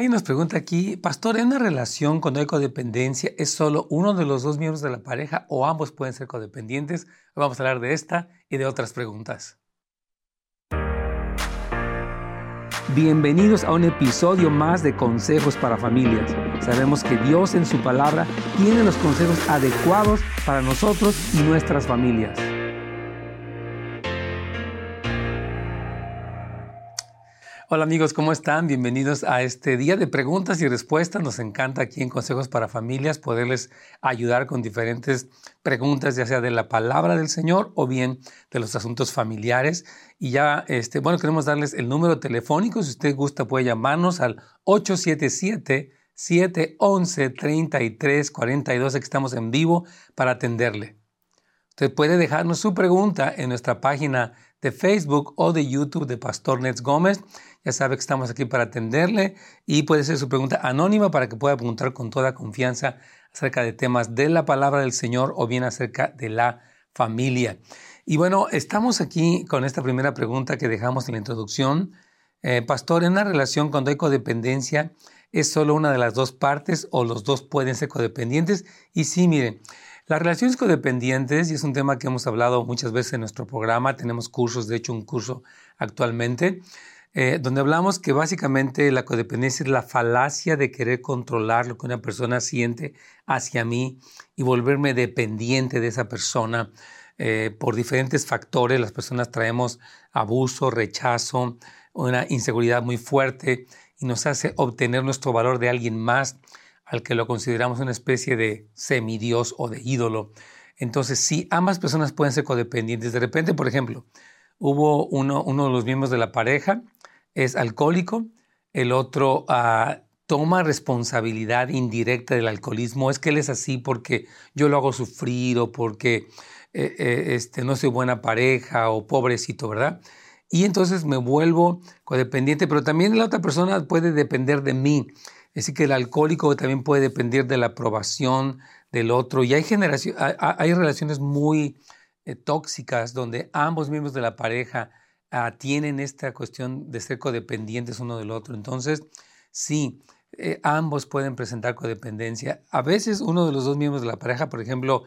Hay nos pregunta aquí, pastor, ¿en una relación cuando hay codependencia es solo uno de los dos miembros de la pareja o ambos pueden ser codependientes? Vamos a hablar de esta y de otras preguntas. Bienvenidos a un episodio más de Consejos para Familias. Sabemos que Dios en su palabra tiene los consejos adecuados para nosotros y nuestras familias. Hola amigos, ¿cómo están? Bienvenidos a este día de preguntas y respuestas. Nos encanta aquí en Consejos para Familias poderles ayudar con diferentes preguntas, ya sea de la palabra del Señor o bien de los asuntos familiares. Y ya, este, bueno, queremos darles el número telefónico. Si usted gusta, puede llamarnos al 877 711 3342 Aquí estamos en vivo para atenderle. Usted puede dejarnos su pregunta en nuestra página de Facebook o de YouTube de Pastor Nets Gómez. Ya sabe que estamos aquí para atenderle y puede ser su pregunta anónima para que pueda preguntar con toda confianza acerca de temas de la palabra del Señor o bien acerca de la familia. Y bueno, estamos aquí con esta primera pregunta que dejamos en la introducción. Eh, pastor, en una relación cuando hay codependencia, ¿es solo una de las dos partes o los dos pueden ser codependientes? Y sí, miren, las relaciones codependientes, y es un tema que hemos hablado muchas veces en nuestro programa, tenemos cursos, de hecho un curso actualmente, eh, donde hablamos que básicamente la codependencia es la falacia de querer controlar lo que una persona siente hacia mí y volverme dependiente de esa persona. Eh, por diferentes factores, las personas traemos abuso, rechazo, una inseguridad muy fuerte y nos hace obtener nuestro valor de alguien más al que lo consideramos una especie de semidios o de ídolo. Entonces, sí, ambas personas pueden ser codependientes. De repente, por ejemplo, hubo uno, uno de los miembros de la pareja, es alcohólico, el otro ah, toma responsabilidad indirecta del alcoholismo. Es que él es así porque yo lo hago sufrir o porque eh, eh, este, no soy buena pareja o pobrecito, ¿verdad? Y entonces me vuelvo codependiente, pero también la otra persona puede depender de mí. Es decir, que el alcohólico también puede depender de la aprobación del otro. Y hay, hay relaciones muy eh, tóxicas donde ambos miembros de la pareja ah, tienen esta cuestión de ser codependientes uno del otro. Entonces, sí, eh, ambos pueden presentar codependencia. A veces uno de los dos miembros de la pareja, por ejemplo,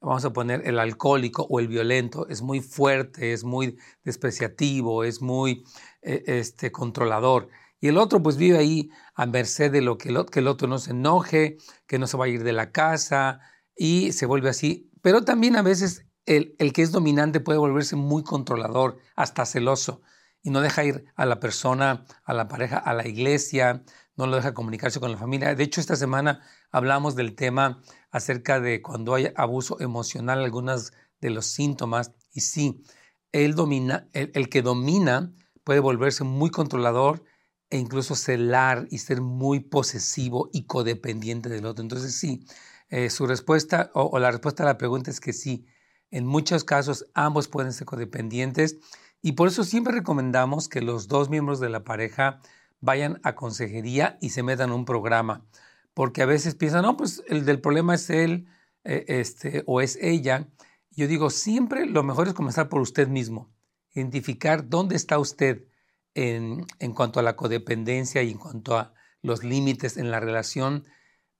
vamos a poner el alcohólico o el violento, es muy fuerte, es muy despreciativo, es muy eh, este, controlador. Y el otro pues vive ahí a merced de lo que el, que el otro no se enoje, que no se va a ir de la casa y se vuelve así. Pero también a veces el, el que es dominante puede volverse muy controlador, hasta celoso, y no deja ir a la persona, a la pareja, a la iglesia, no lo deja comunicarse con la familia. De hecho, esta semana hablamos del tema acerca de cuando hay abuso emocional, algunos de los síntomas, y sí, él domina, el que domina puede volverse muy controlador, e incluso celar y ser muy posesivo y codependiente del otro. Entonces sí, eh, su respuesta o, la respuesta a la pregunta es que sí, en muchos casos ambos pueden ser codependientes y por eso siempre recomendamos que los dos miembros de la pareja vayan a consejería y se metan un programa, porque a veces piensan, no, pues el del problema es él eh, este, o es ella. Yo digo, siempre lo mejor es comenzar por usted mismo, identificar dónde está usted, en, cuanto a la codependencia y en cuanto a los límites en la relación,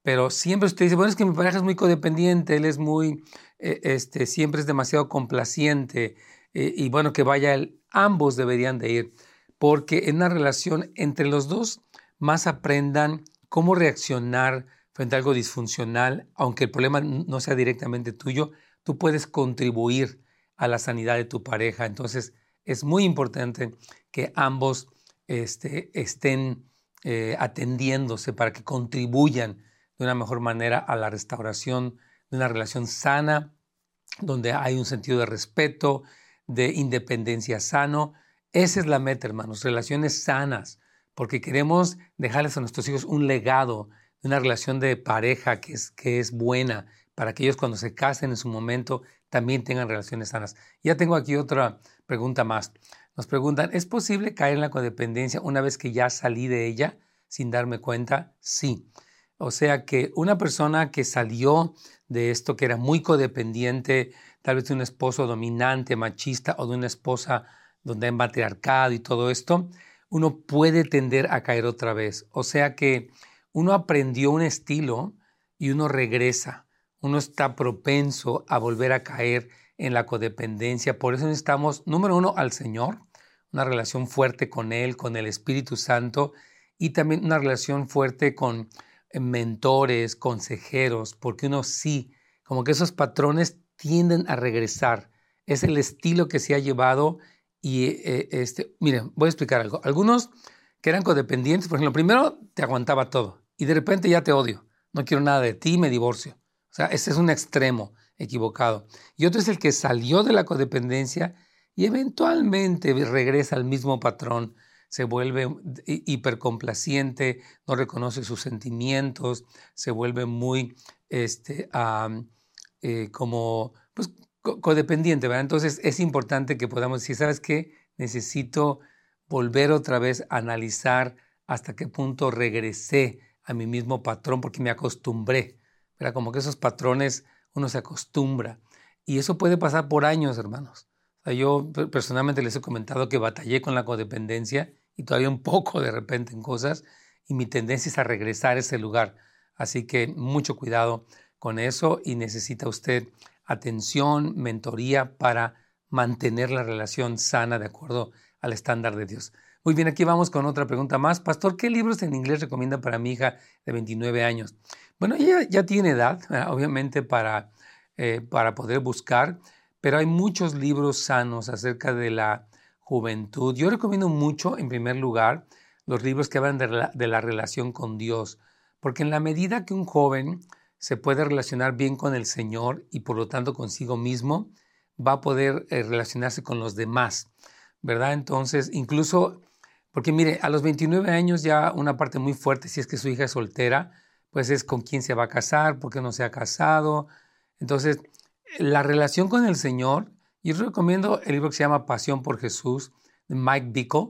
pero siempre usted dice, bueno, es que mi pareja es muy codependiente, él es muy, eh, este, siempre es demasiado complaciente, eh, y bueno, que vaya él, ambos deberían de ir, porque en una relación entre los dos más aprendan cómo reaccionar frente a algo disfuncional, aunque el problema no sea directamente tuyo, tú puedes contribuir a la sanidad de tu pareja. Entonces, es muy importante que ambos este, estén eh, atendiéndose para que contribuyan de una mejor manera a la restauración de una relación sana, donde hay un sentido de respeto, de independencia sano. Esa es la meta, hermanos, relaciones sanas, porque queremos dejarles a nuestros hijos un legado de una relación de pareja que es, que es buena, para que ellos cuando se casen en su momento también tengan relaciones sanas. Ya tengo aquí otra pregunta más. Nos preguntan, ¿es posible caer en la codependencia una vez que ya salí de ella sin darme cuenta? Sí. O sea que una persona que salió de esto, que era muy codependiente, tal vez de un esposo dominante, machista o de una esposa donde hay matriarcado y todo esto, uno puede tender a caer otra vez. O sea que uno aprendió un estilo y uno regresa. Uno está propenso a volver a caer en la codependencia. Por eso necesitamos, número uno, al Señor, una relación fuerte con Él, con el Espíritu Santo y también una relación fuerte con mentores, consejeros, porque uno sí, como que esos patrones tienden a regresar. Es el estilo que se ha llevado y, eh, este, miren, voy a explicar algo. Algunos que eran codependientes, por ejemplo, primero te aguantaba todo y de repente ya te odio, no quiero nada de ti, me divorcio. O sea, ese es un extremo equivocado. Y otro es el que salió de la codependencia y eventualmente regresa al mismo patrón, se vuelve hipercomplaciente, no reconoce sus sentimientos, se vuelve muy este, eh, como pues, codependiente. ¿verdad? Entonces es importante que podamos decir, ¿sabes qué? Necesito volver otra vez a analizar hasta qué punto regresé a mi mismo patrón porque me acostumbré. ¿verdad? Como que esos patrones uno se acostumbra. Y eso puede pasar por años, hermanos. yo personalmente les he comentado que batallé con la codependencia y todavía un poco de repente en cosas y mi tendencia es a regresar a ese lugar. Así que mucho cuidado con eso y necesita usted atención, mentoría para mantener la relación sana de acuerdo al estándar de Dios. Muy bien, aquí vamos con otra pregunta más. Pastor, ¿qué libros en inglés recomienda para mi hija de 29 años? Bueno, ella ya tiene edad, obviamente, para, eh, para poder buscar, pero hay muchos libros sanos acerca de la juventud. Yo recomiendo mucho, en primer lugar, los libros que hablan de la, relación con Dios, porque en la medida que un joven se puede relacionar bien con el Señor y por lo tanto consigo mismo, va a poder eh, relacionarse con los demás, ¿verdad? Entonces, incluso, porque mire, a los 29 años ya una parte muy fuerte, si es que su hija es soltera, pues es con quién se va a casar, por qué no se ha casado. Entonces, la relación con el Señor, yo recomiendo el libro que se llama Pasión por Jesús, de Mike Bickle,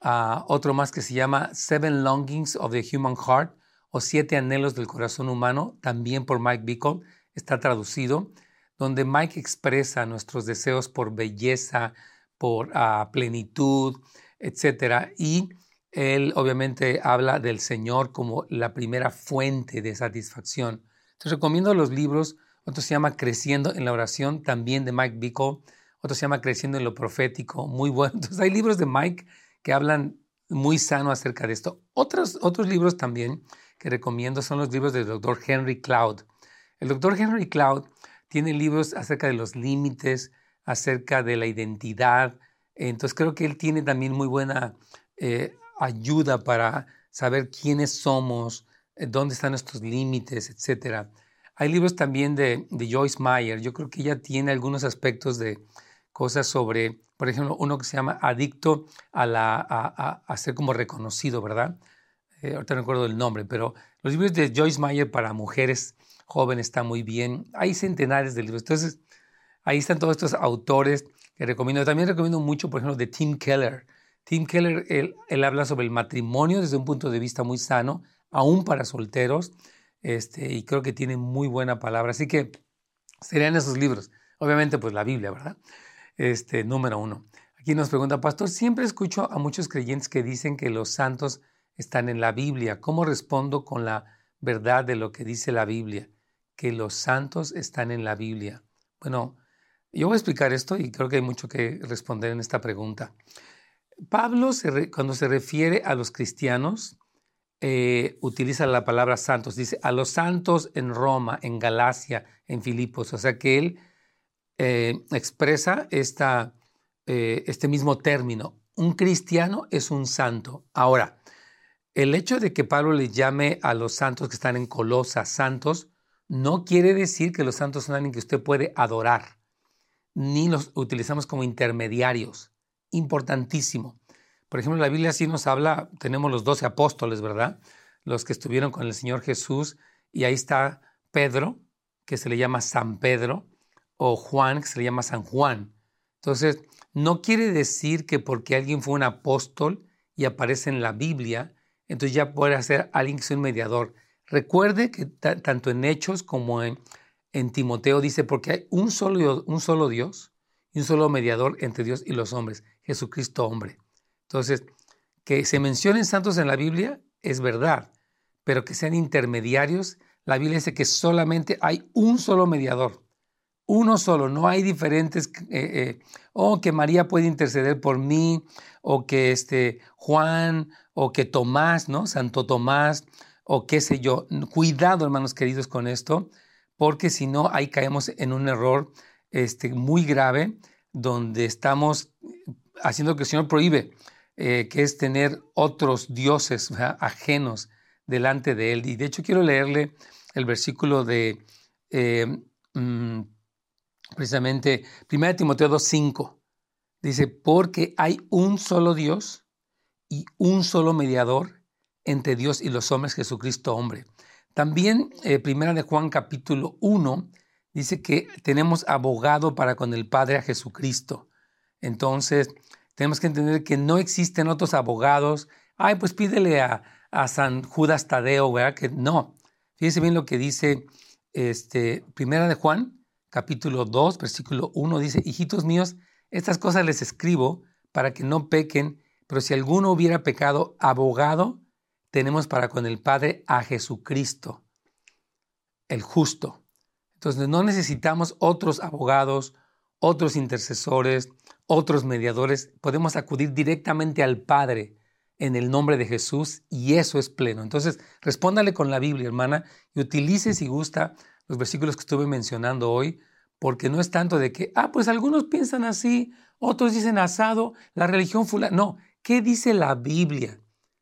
ah, otro más que se llama Seven Longings of the Human Heart, o Siete Anhelos del Corazón Humano, también por Mike Bickle, está traducido, donde Mike expresa nuestros deseos por belleza, por ah, plenitud, etc. Y él obviamente habla del Señor como la primera fuente de satisfacción. Entonces recomiendo los libros, otro se llama Creciendo en la oración, también de Mike Bickle, otro se llama Creciendo en lo profético, muy bueno. Entonces hay libros de Mike que hablan muy sano acerca de esto. Otros, otros libros también que recomiendo son los libros del doctor Henry Cloud. El doctor Henry Cloud tiene libros acerca de los límites, acerca de la identidad. Entonces creo que él tiene también muy buena eh, ayuda para saber quiénes somos, eh, dónde están nuestros límites, etc. Hay libros también de, Joyce Meyer. Yo creo que ella tiene algunos aspectos de cosas sobre, por ejemplo, uno que se llama Adicto a, la, a, ser como reconocido, ¿verdad? Eh, ahorita no recuerdo el nombre, pero los libros de Joyce Meyer para mujeres jóvenes están muy bien. Hay centenares de libros. Entonces, ahí están todos estos autores que recomiendo. También recomiendo mucho, por ejemplo, de Tim Keller. Tim Keller, él, habla sobre el matrimonio desde un punto de vista muy sano, aún para solteros, este, y creo que tiene muy buena palabra. Así que serían esos libros. Obviamente, pues la Biblia, ¿verdad? Este, número uno. Aquí nos pregunta, Pastor, siempre escucho a muchos creyentes que dicen que los santos están en la Biblia. ¿Cómo respondo con la verdad de lo que dice la Biblia? Que los santos están en la Biblia. Bueno, yo voy a explicar esto y creo que hay mucho que responder en esta pregunta. Pablo, cuando se refiere a los cristianos, eh, utiliza la palabra santos. Dice a los santos en Roma, en Galacia, en Filipos. O sea que él eh, expresa esta, eh, este mismo término. Un cristiano es un santo. Ahora, el hecho de que Pablo le llame a los santos que están en Colosa santos, no quiere decir que los santos son alguien que usted puede adorar, ni los utilizamos como intermediarios importantísimo. Por ejemplo, la Biblia sí nos habla, tenemos los doce apóstoles, ¿verdad? Los que estuvieron con el Señor Jesús, y ahí está Pedro, que se le llama San Pedro, o Juan, que se le llama San Juan. Entonces, no quiere decir que porque alguien fue un apóstol y aparece en la Biblia, entonces ya puede ser alguien que es un mediador. Recuerde que tanto en Hechos como en, en Timoteo dice, porque hay un solo, un solo Dios y un solo mediador entre Dios y los hombres, Jesucristo hombre. Entonces, que se mencionen santos en la Biblia es verdad, pero que sean intermediarios, la Biblia dice que solamente hay un solo mediador, uno solo, no hay diferentes, eh, eh, o que María puede interceder por mí, o que este, Juan, o que Tomás, ¿no? Santo Tomás, o qué sé yo. Cuidado, hermanos queridos, con esto, porque si no, ahí caemos en un error este, muy grave, donde estamos haciendo lo que el Señor prohíbe, eh, que es tener otros dioses ajenos delante de Él. Y de hecho quiero leerle el versículo de mm, precisamente 1 Timoteo 2.5. Dice, porque hay un solo Dios y un solo mediador entre Dios y los hombres, Jesucristo hombre. También eh, Primera de Juan capítulo 1 dice que tenemos abogado para con el Padre a Jesucristo. Entonces, tenemos que entender que no existen otros abogados. Ay, pues pídele a, a San Judas Tadeo, ¿verdad? Que no. Fíjese bien lo que dice este, Primera de Juan capítulo 2, versículo 1 dice, hijitos míos, estas cosas les escribo para que no pequen, pero si alguno hubiera pecado, abogado tenemos para con el Padre a Jesucristo, el justo. Entonces no necesitamos otros abogados, otros intercesores, otros mediadores. Podemos acudir directamente al Padre en el nombre de Jesús y eso es pleno. Entonces respóndale con la Biblia, hermana, y utilice si gusta los versículos que estuve mencionando hoy, porque no es tanto de que, ah, pues algunos piensan así, otros dicen asado, la religión fulana. No, ¿qué dice la Biblia?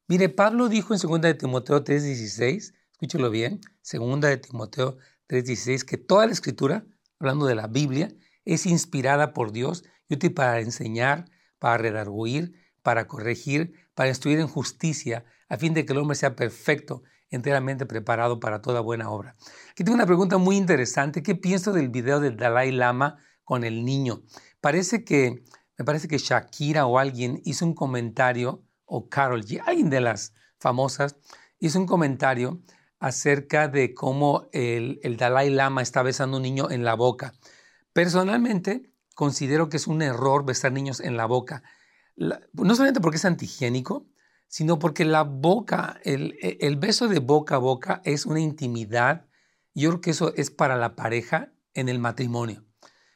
Mire, Pablo dijo en 2 de Timoteo 3:16, escúchelo bien, 2 de Timoteo 3:16, que toda la escritura, hablando de la Biblia, es inspirada por Dios para enseñar, para redarguir, para corregir, para instruir en justicia, a fin de que el hombre sea perfecto, enteramente preparado para toda buena obra. Aquí tengo una pregunta muy interesante. ¿Qué pienso del video del Dalai Lama con el niño? Parece que, me parece que Shakira o alguien hizo un comentario, o Carol G, alguien de las famosas, hizo un comentario acerca de cómo el, el Dalai Lama está besando a un niño en la boca. Personalmente, considero que es un error besar niños en la boca. no solamente porque es antihigiénico, sino porque la boca, el, e, el, beso de boca a boca es una intimidad. Yo creo que eso es para la pareja en el matrimonio.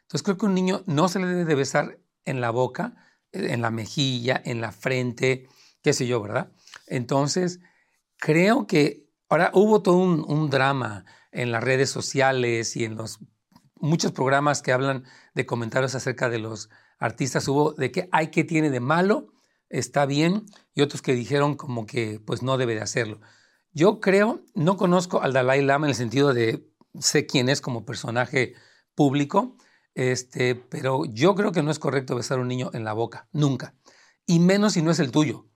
Entonces creo que un niño no se le debe de besar en la boca, eh, en la mejilla, en la frente, qué sé yo, ¿verdad? Entonces, creo que ahora hubo todo un drama en las redes sociales y en los muchos programas que hablan de comentarios acerca de los artistas, hubo de que hay que tiene de malo está bien y otros que dijeron como que pues no debe de hacerlo. Yo creo, no conozco al Dalai Lama en el sentido de sé quién es como personaje público, este, pero yo creo que no es correcto besar a un niño en la boca, nunca. Y menos si no es el tuyo.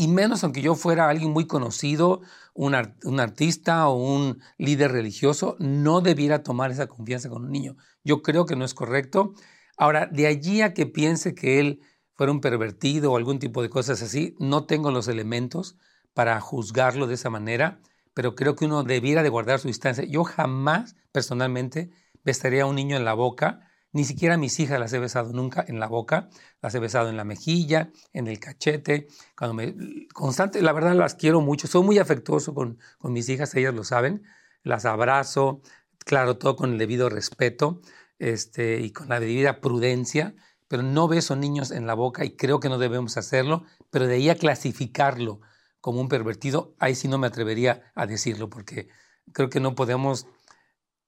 Y menos aunque yo fuera alguien muy conocido, un, artista o un líder religioso, no debiera tomar esa confianza con un niño. Yo creo que no es correcto. Ahora, de allí a que piense que él fuera un pervertido o algún tipo de cosas así. No tengo los elementos para juzgarlo de esa manera, pero creo que uno debiera de guardar su distancia. Yo jamás, personalmente, besaría a un niño en la boca, ni siquiera a mis hijas las he besado nunca en la boca, las he besado en la mejilla, en el cachete, cuando me... Constante, la verdad las quiero mucho, soy muy afectuoso con, con mis hijas, ellas lo saben, las abrazo, claro, todo con el debido respeto este, y con la debida prudencia, pero no beso niños en la boca y creo que no debemos hacerlo, pero de ahí a clasificarlo como un pervertido, ahí sí no me atrevería a decirlo, porque creo que no podemos...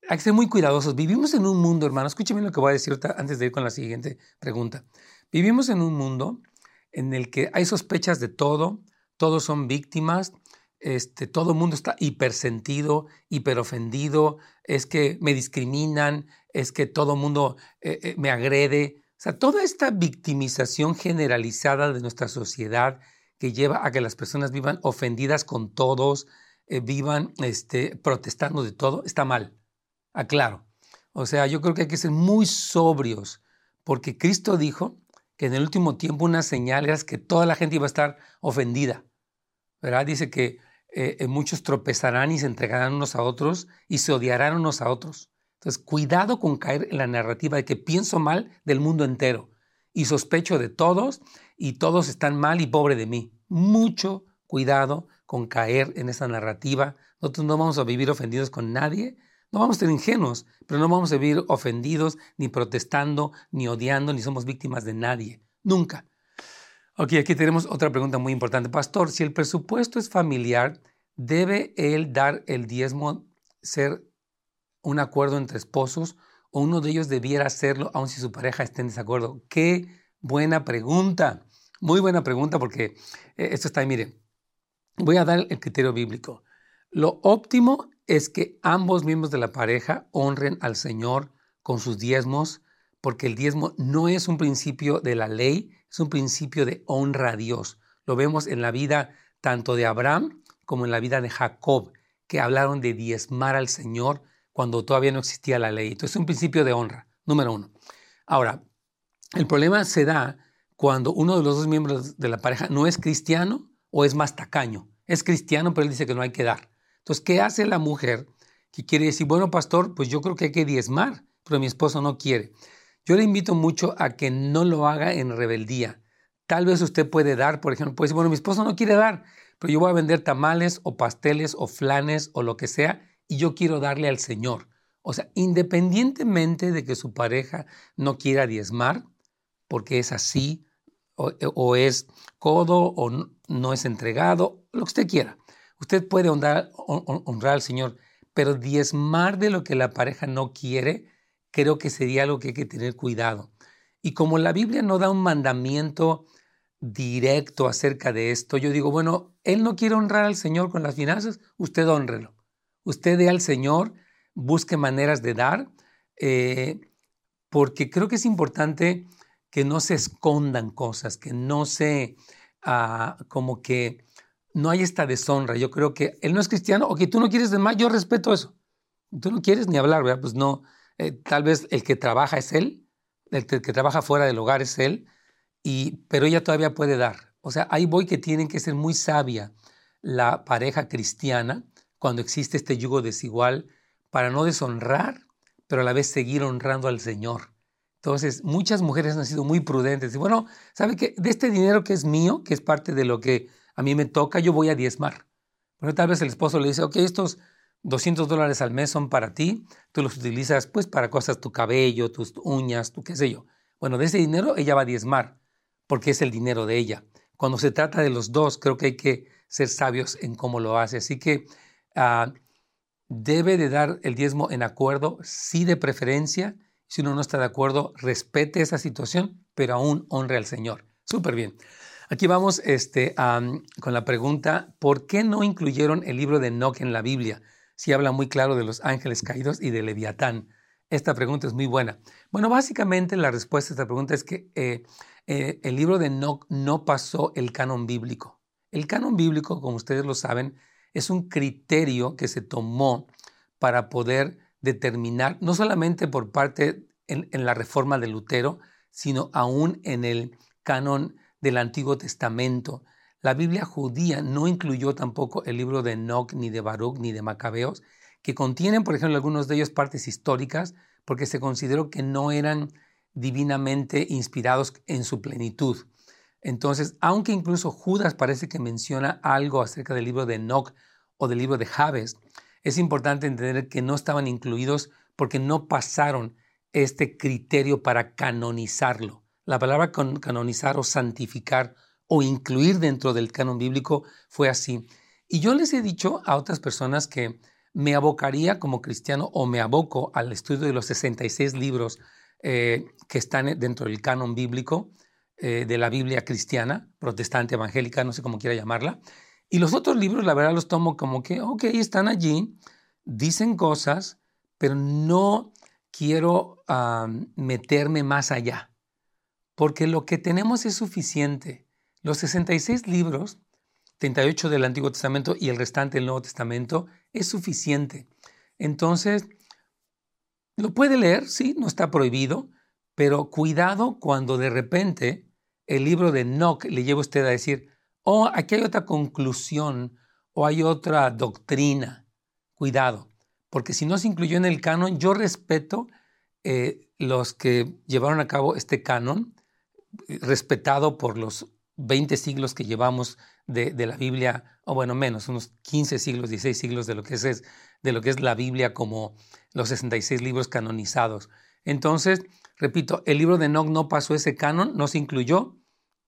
Hay que ser muy cuidadosos. Vivimos en un mundo, hermano, escúcheme lo que voy a decir antes de ir con la siguiente pregunta. Vivimos en un mundo en el que hay sospechas de todo, todos son víctimas, este, todo el mundo está hipersentido, hiperofendido, es que me discriminan, es que todo el mundo eh, eh, me agrede. O sea, toda esta victimización generalizada de nuestra sociedad que lleva a que las personas vivan ofendidas con todos, eh, vivan este, protestando de todo, está mal. Aclaro. O sea, yo creo que hay que ser muy sobrios, porque Cristo dijo que en el último tiempo una señal era que toda la gente iba a estar ofendida. ¿verdad? Dice que eh, muchos tropezarán y se entregarán unos a otros y se odiarán unos a otros. Entonces, cuidado con caer en la narrativa de que pienso mal del mundo entero y sospecho de todos y todos están mal y pobre de mí. mucho cuidado con caer en esa narrativa. Nosotros no vamos a vivir ofendidos con nadie, no vamos a ser ingenuos, pero no vamos a vivir ofendidos, ni protestando, ni odiando, ni somos víctimas de nadie. Nunca. Ok, aquí tenemos otra pregunta muy importante. Pastor, si el presupuesto es familiar, ¿debe él dar el diezmo, ser un acuerdo entre esposos o uno de ellos debiera hacerlo aun si su pareja esté en desacuerdo? Qué buena pregunta. Muy buena pregunta porque eh, esto está ahí, mire, voy a dar el criterio bíblico. Lo óptimo es que ambos miembros de la pareja honren al Señor con sus diezmos, porque el diezmo no es un principio de la ley, es un principio de honra a Dios. Lo vemos en la vida tanto de Abraham como en la vida de Jacob, que hablaron de diezmar al Señor cuando todavía no existía la ley. Entonces es un principio de honra, número uno. Ahora, el problema se da cuando uno de los dos miembros de la pareja no es cristiano o es más tacaño. Es cristiano, pero él dice que no hay que dar. Entonces, ¿qué hace la mujer que quiere decir, bueno, pastor, pues yo creo que hay que diezmar, pero mi esposo no quiere? Yo le invito mucho a que no lo haga en rebeldía. Tal vez usted puede dar, por ejemplo, puede decir, bueno, mi esposo no quiere dar, pero yo voy a vender tamales o pasteles o flanes o lo que sea y yo quiero darle al Señor. O sea, independientemente de que su pareja no quiera diezmar, porque es así, o, es codo, o no es entregado, lo que usted quiera. Usted puede honrar, honrar, al Señor, pero diezmar de lo que la pareja no quiere, creo que sería algo que hay que tener cuidado. Y como la Biblia no da un mandamiento directo acerca de esto, yo digo, bueno, él no quiere honrar al Señor con las finanzas, usted honrelo. Usted dé al Señor, busque maneras de dar, eh, porque creo que es importante que no se escondan cosas, que no se, ah, como que no hay esta deshonra. Yo creo que él no es cristiano, o que tú no quieres de más, yo respeto eso. Tú no quieres ni hablar, ¿verdad? Pues no, eh, tal vez el que trabaja es él, el que, trabaja fuera del hogar es él, y, pero ella todavía puede dar. O sea, ahí voy que tienen que ser muy sabia la pareja cristiana cuando existe este yugo desigual para no deshonrar, pero a la vez seguir honrando al Señor. Entonces, muchas mujeres han sido muy prudentes. Y bueno, ¿sabe qué? De este dinero que es mío, que es parte de lo que a mí me toca, yo voy a diezmar. Pero tal vez el esposo le dice, ok, estos 200 dólares al mes son para ti, tú los utilizas pues para cosas, tu cabello, tus uñas, tu qué sé yo. Bueno, de ese dinero ella va a diezmar, porque es el dinero de ella. Cuando se trata de los dos, creo que hay que ser sabios en cómo lo hace. Así que ah, debe de dar el diezmo en acuerdo, sí de preferencia. Si uno no está de acuerdo, respete esa situación, pero aún honre al Señor. Súper bien. Aquí vamos este, con la pregunta, ¿por qué no incluyeron el libro de Enoch en la Biblia? Si habla muy claro de los ángeles caídos y de Leviatán. Esta pregunta es muy buena. Bueno, básicamente la respuesta a esta pregunta es que eh, eh, el libro de Enoch no pasó el canon bíblico. El canon bíblico, como ustedes lo saben, es un criterio que se tomó para poder determinar, no solamente por parte en, en la reforma de Lutero, sino aún en el canon del Antiguo Testamento. La Biblia judía no incluyó tampoco el libro de Enoch, ni de Baruch, ni de Macabeos, que contienen, por ejemplo, algunos de ellos partes históricas, porque se consideró que no eran divinamente inspirados en su plenitud. Entonces, aunque incluso Judas parece que menciona algo acerca del libro de Enoch o del libro de Jabes, es importante entender que no estaban incluidos porque no pasaron este criterio para canonizarlo. La palabra canonizar o santificar o incluir dentro del canon bíblico fue así. Y yo les he dicho a otras personas que me abocaría como cristiano o me aboco al estudio de los 66 libros eh, que están dentro del canon bíblico eh, de la Biblia cristiana, protestante, evangélica, no sé cómo quiera llamarla. Y los otros libros, la verdad, los tomo como que, ok, están allí, dicen cosas, pero no quiero ah, meterme más allá porque lo que tenemos es suficiente. Los 66 libros, 38 del Antiguo Testamento y el restante del Nuevo Testamento, es suficiente. Entonces, lo puede leer, sí, no está prohibido, pero cuidado cuando de repente el libro de Enoch le lleva a usted a decir, oh, aquí hay otra conclusión o hay otra doctrina. Cuidado, porque si no se incluyó en el canon, yo respeto eh, los que llevaron a cabo este canon, respetado por los 20 siglos que llevamos de, la Biblia, o bueno, menos, unos 15 siglos, 16 siglos de lo que es, de lo que es la Biblia como los 66 libros canonizados. Entonces, repito, el libro de Enoch no pasó ese canon, no se incluyó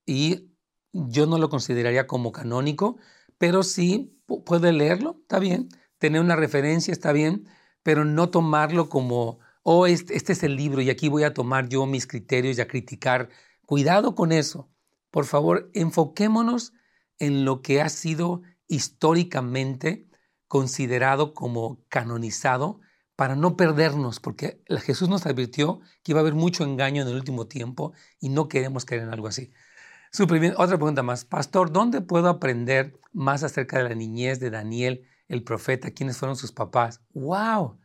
y yo no lo consideraría como canónico, pero sí puede leerlo, está bien, tener una referencia está bien, pero no tomarlo como, oh, este, este es el libro y aquí voy a tomar yo mis criterios y a criticar. Cuidado con eso. Por favor, enfoquémonos en lo que ha sido históricamente considerado como canonizado para no perdernos, porque Jesús nos advirtió que iba a haber mucho engaño en el último tiempo y no queremos caer en algo así. Otra pregunta más. Pastor, ¿dónde puedo aprender más acerca de la niñez de Daniel, el profeta? ¿Quiénes fueron sus papás? ¡Wow!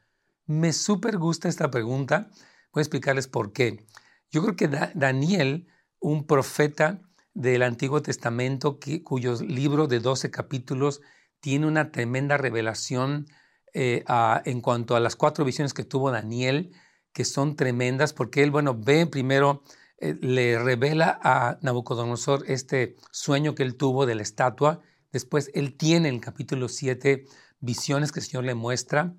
Me súper gusta esta pregunta. Voy a explicarles por qué. Yo creo que Daniel, un profeta del Antiguo Testamento, cuyo libro de 12 capítulos tiene una tremenda revelación eh, en cuanto a las cuatro visiones que tuvo Daniel, que son tremendas, porque él, bueno, ve primero eh, le revela a Nabucodonosor este sueño que él tuvo de la estatua. Después él tiene en el capítulo 7 visiones que el Señor le muestra.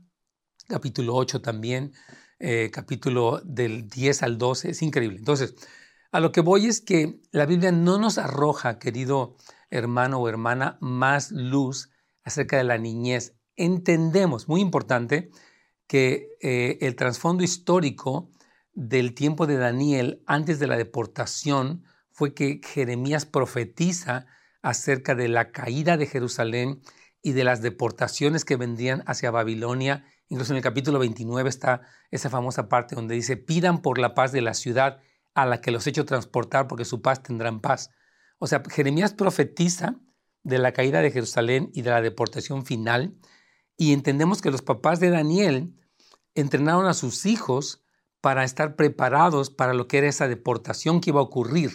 Capítulo 8 también, eh, capítulo del 10 al 12. Es increíble. Entonces, a lo que voy es que la Biblia no nos arroja, querido hermano o hermana, más luz acerca de la niñez. Entendemos, muy importante, que eh, el trasfondo histórico del tiempo de Daniel, antes de la deportación, fue que Jeremías profetiza acerca de la caída de Jerusalén y de las deportaciones que vendrían hacia Babilonia. Incluso en el capítulo 29 está esa famosa parte donde dice, pidan por la paz de la ciudad a la que los he hecho transportar, porque su paz tendrán paz. O sea, Jeremías profetiza de la caída de Jerusalén y de la deportación final, y entendemos que los papás de Daniel entrenaron a sus hijos para estar preparados para lo que era esa deportación que iba a ocurrir,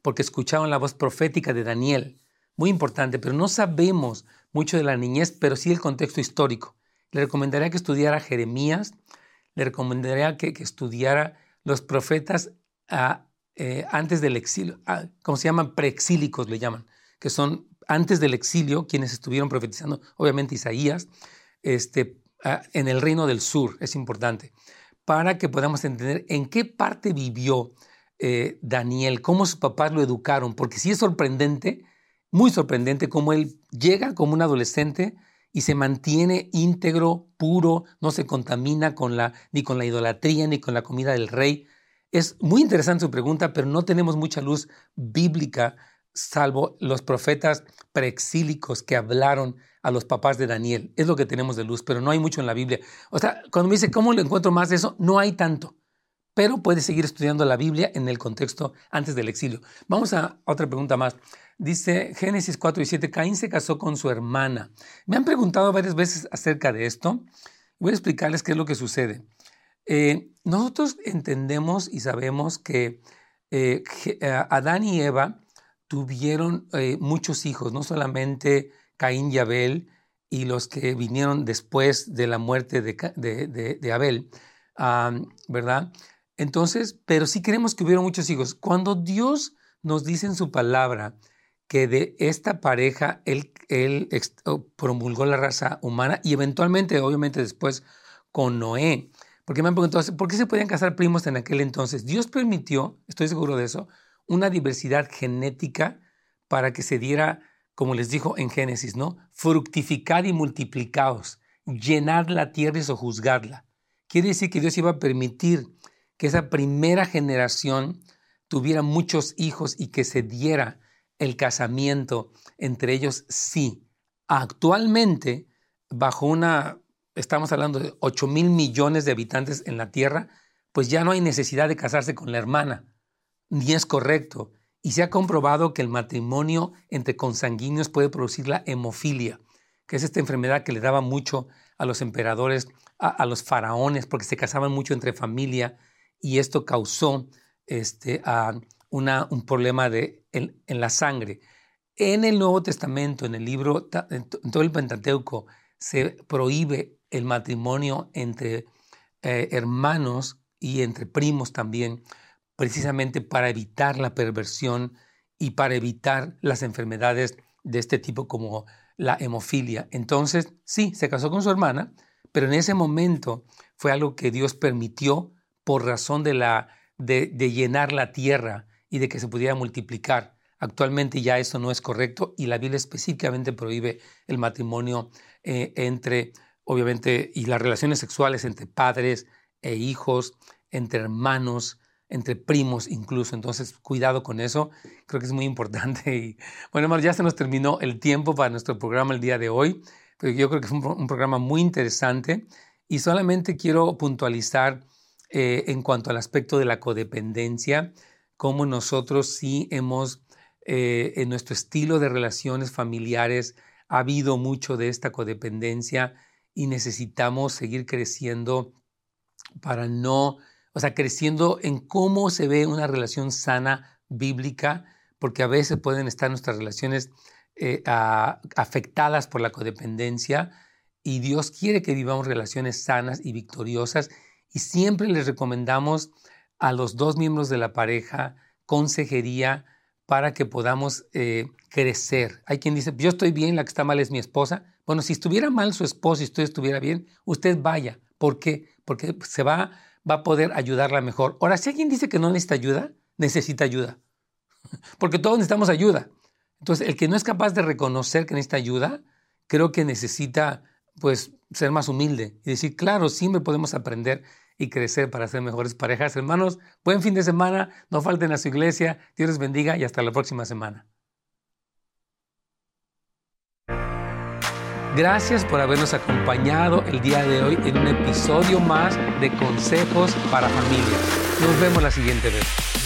porque escuchaban la voz profética de Daniel. Muy importante, pero no sabemos mucho de la niñez, pero sí el contexto histórico. Le recomendaría que estudiara Jeremías, le recomendaría que, estudiara los profetas ah, eh, antes del exilio, ah, como se llaman? Preexílicos le llaman, que son antes del exilio, quienes estuvieron profetizando, obviamente Isaías, este, ah, en el reino del sur, es importante para que podamos entender en qué parte vivió eh, Daniel, cómo sus papás lo educaron, porque sí es sorprendente, muy sorprendente, cómo él llega como un adolescente y se mantiene íntegro, puro, no se contamina con la, ni con la idolatría ni con la comida del rey. Es muy interesante su pregunta, pero no tenemos mucha luz bíblica, salvo los profetas preexílicos que hablaron a los papás de Daniel. Es lo que tenemos de luz, pero no hay mucho en la Biblia. O sea, cuando me dice, ¿cómo le encuentro más de eso? No hay tanto. Pero puede seguir estudiando la Biblia en el contexto antes del exilio. Vamos a otra pregunta más. Dice Génesis 4 y 7, Caín se casó con su hermana. Me han preguntado varias veces acerca de esto. Voy a explicarles qué es lo que sucede. Eh, nosotros entendemos y sabemos que eh, eh, Adán y Eva tuvieron muchos hijos, no solamente Caín y Abel y los que vinieron después de la muerte de, Abel, ¿verdad? Entonces, pero sí creemos que hubieron muchos hijos. Cuando Dios nos dice en su palabra que de esta pareja él, promulgó la raza humana y eventualmente, obviamente después, con Noé, porque me han preguntado, ¿por qué se podían casar primos en aquel entonces? Dios permitió, estoy seguro de eso, una diversidad genética para que se diera como les dijo en Génesis, ¿no? Fructificad y multiplicaos, llenad la tierra y sojuzgadla. Quiere decir que Dios iba a permitir que esa primera generación tuviera muchos hijos y que se diera el casamiento entre ellos, sí. Actualmente, bajo una, estamos hablando de 8 mil millones de habitantes en la tierra, pues ya no hay necesidad de casarse con la hermana, ni es correcto. Y se ha comprobado que el matrimonio entre consanguíneos puede producir la hemofilia, que es esta enfermedad que le daba mucho a los emperadores, a, los faraones, porque se casaban mucho entre familia y esto causó este, un problema de, en, la sangre. En el Nuevo Testamento, en el libro, en todo el Pentateuco, se prohíbe el matrimonio entre eh, hermanos y entre primos también, precisamente para evitar la perversión y para evitar las enfermedades de este tipo como la hemofilia. Entonces, sí, se casó con su hermana, pero en ese momento fue algo que Dios permitió por razón de, la, de, llenar la tierra y de que se pudiera multiplicar. Actualmente ya eso no es correcto y la Biblia específicamente prohíbe el matrimonio eh, entre, obviamente, y las relaciones sexuales entre padres e hijos, entre hermanos, entre primos incluso. Entonces, cuidado con eso. Creo que es muy importante. Y bueno, ya se nos terminó el tiempo para nuestro programa el día de hoy. Pero yo creo que es un, programa muy interesante. Y solamente quiero puntualizar eh, en cuanto al aspecto de la codependencia, cómo nosotros sí hemos, eh, en nuestro estilo de relaciones familiares, ha habido mucho de esta codependencia y necesitamos seguir creciendo para no o sea, creciendo en cómo se ve una relación sana bíblica, porque a veces pueden estar nuestras relaciones eh, afectadas por la codependencia y Dios quiere que vivamos relaciones sanas y victoriosas y siempre les recomendamos a los dos miembros de la pareja consejería para que podamos eh, crecer. Hay quien dice, yo estoy bien, la que está mal es mi esposa. Bueno, si estuviera mal su esposa y usted estuviera bien, usted vaya. ¿Por qué? Porque se va va a poder ayudarla mejor. Ahora, si alguien dice que no necesita ayuda, necesita ayuda. Porque todos necesitamos ayuda. Entonces, el que no es capaz de reconocer que necesita ayuda, creo que necesita, pues, ser más humilde y decir, claro, siempre podemos aprender y crecer para ser mejores parejas. Hermanos, buen fin de semana, no falten a su iglesia, Dios les bendiga y hasta la próxima semana. Gracias por habernos acompañado el día de hoy en un episodio más de Consejos para Familias. Nos vemos la siguiente vez.